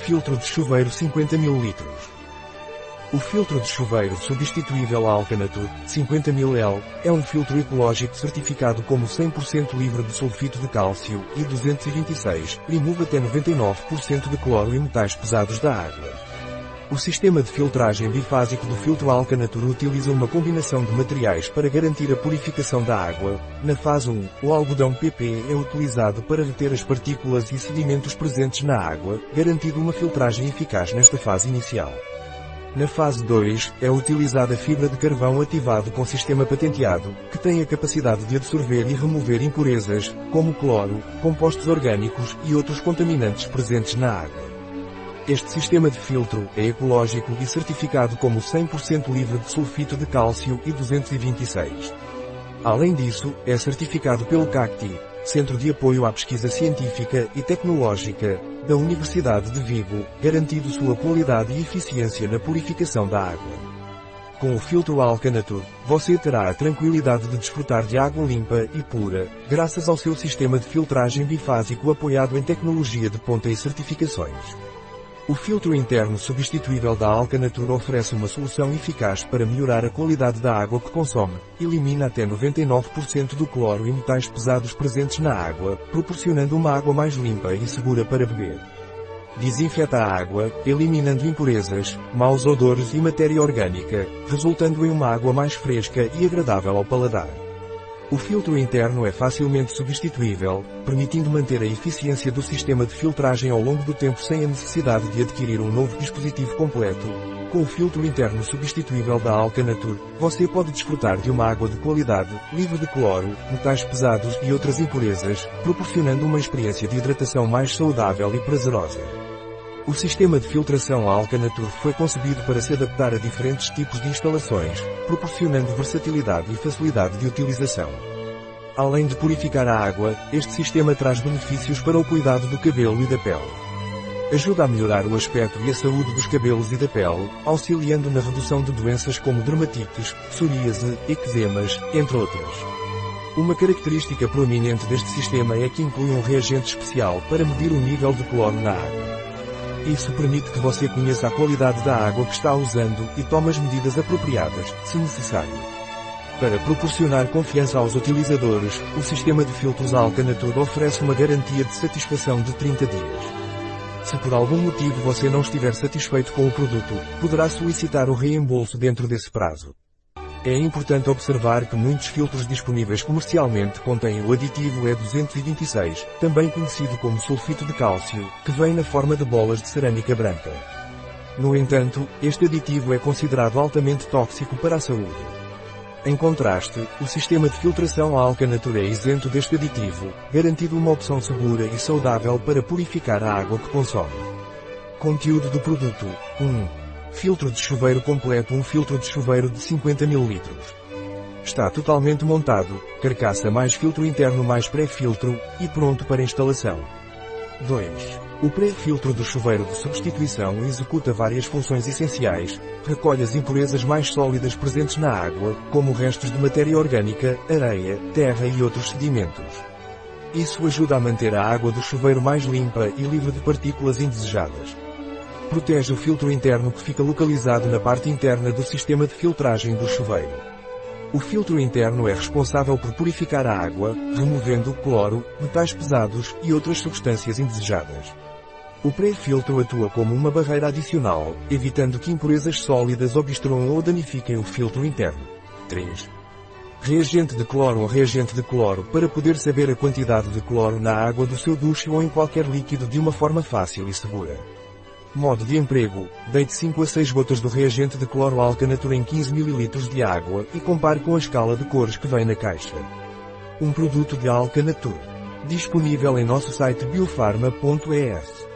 Filtro de chuveiro 50 ml. O filtro de chuveiro substituível Alcanatur 50 ml é um filtro ecológico certificado como 100% livre de sulfito de cálcio e 226, remove até 99% de cloro e metais pesados da água. O sistema de filtragem bifásico do filtro Alcanatur utiliza uma combinação de materiais para garantir a purificação da água. Na fase 1, o algodão PP é utilizado para reter as partículas e sedimentos presentes na água, garantindo uma filtragem eficaz nesta fase inicial. Na fase 2, é utilizada fibra de carvão ativado com sistema patenteado, que tem a capacidade de absorver e remover impurezas, como cloro, compostos orgânicos e outros contaminantes presentes na água. Este sistema de filtro é ecológico e certificado como 100% livre de sulfito de cálcio e 226. Além disso, é certificado pelo CACTI, Centro de Apoio à Pesquisa Científica e Tecnológica, da Universidade de Vigo, garantindo sua qualidade e eficiência na purificação da água. Com o filtro Alcanatur, você terá a tranquilidade de desfrutar de água limpa e pura, graças ao seu sistema de filtragem bifásico apoiado em tecnologia de ponta e certificações. O filtro interno substituível da Alcanatur oferece uma solução eficaz para melhorar a qualidade da água que consome. Elimina até 99% do cloro e metais pesados presentes na água, proporcionando uma água mais limpa e segura para beber. Desinfeta a água, eliminando impurezas, maus odores e matéria orgânica, resultando em uma água mais fresca e agradável ao paladar. O filtro interno é facilmente substituível, permitindo manter a eficiência do sistema de filtragem ao longo do tempo sem a necessidade de adquirir um novo dispositivo completo. Com o filtro interno substituível da Alcanatur, você pode desfrutar de uma água de qualidade, livre de cloro, metais pesados e outras impurezas, proporcionando uma experiência de hidratação mais saudável e prazerosa. O sistema de filtração Alcanatur foi concebido para se adaptar a diferentes tipos de instalações, proporcionando versatilidade e facilidade de utilização. Além de purificar a água, este sistema traz benefícios para o cuidado do cabelo e da pele. Ajuda a melhorar o aspecto e a saúde dos cabelos e da pele, auxiliando na redução de doenças como dermatites, psoríase, eczemas, entre outras. Uma característica proeminente deste sistema é que inclui um reagente especial para medir o nível de cloro na água. Isso permite que você conheça a qualidade da água que está usando e tome as medidas apropriadas, se necessário. Para proporcionar confiança aos utilizadores, o sistema de filtros Alcanatur oferece uma garantia de satisfação de 30 dias. Se por algum motivo você não estiver satisfeito com o produto, poderá solicitar o reembolso dentro desse prazo. É importante observar que muitos filtros disponíveis comercialmente contêm o aditivo E226, também conhecido como sulfito de cálcio, que vem na forma de bolas de cerâmica branca. No entanto, este aditivo é considerado altamente tóxico para a saúde. Em contraste, o sistema de filtração Alcanatur é isento deste aditivo, garantindo uma opção segura e saudável para purificar a água que consome. Conteúdo do produto 1. Filtro de chuveiro completo Um filtro de chuveiro de 50 ml. Está totalmente montado, carcaça mais filtro interno mais pré-filtro, e pronto para instalação. 2. O pré-filtro do chuveiro de substituição executa várias funções essenciais, recolhe as impurezas mais sólidas presentes na água, como restos de matéria orgânica, areia, terra e outros sedimentos. Isso ajuda a manter a água do chuveiro mais limpa e livre de partículas indesejadas. Protege o filtro interno que fica localizado na parte interna do sistema de filtragem do chuveiro. O filtro interno é responsável por purificar a água, removendo cloro, metais pesados e outras substâncias indesejadas. O pré-filtro atua como uma barreira adicional, evitando que impurezas sólidas obstruam ou danifiquem o filtro interno. 3. Reagente de cloro ou reagente de cloro para poder saber a quantidade de cloro na água do seu duche ou em qualquer líquido de uma forma fácil e segura. Modo de emprego. Deite 5 a 6 gotas do reagente de cloro alcanatura em 15 ml de água e compare com a escala de cores que vem na caixa. Um produto de Alcanatur. Disponível em nosso site biofarma.es.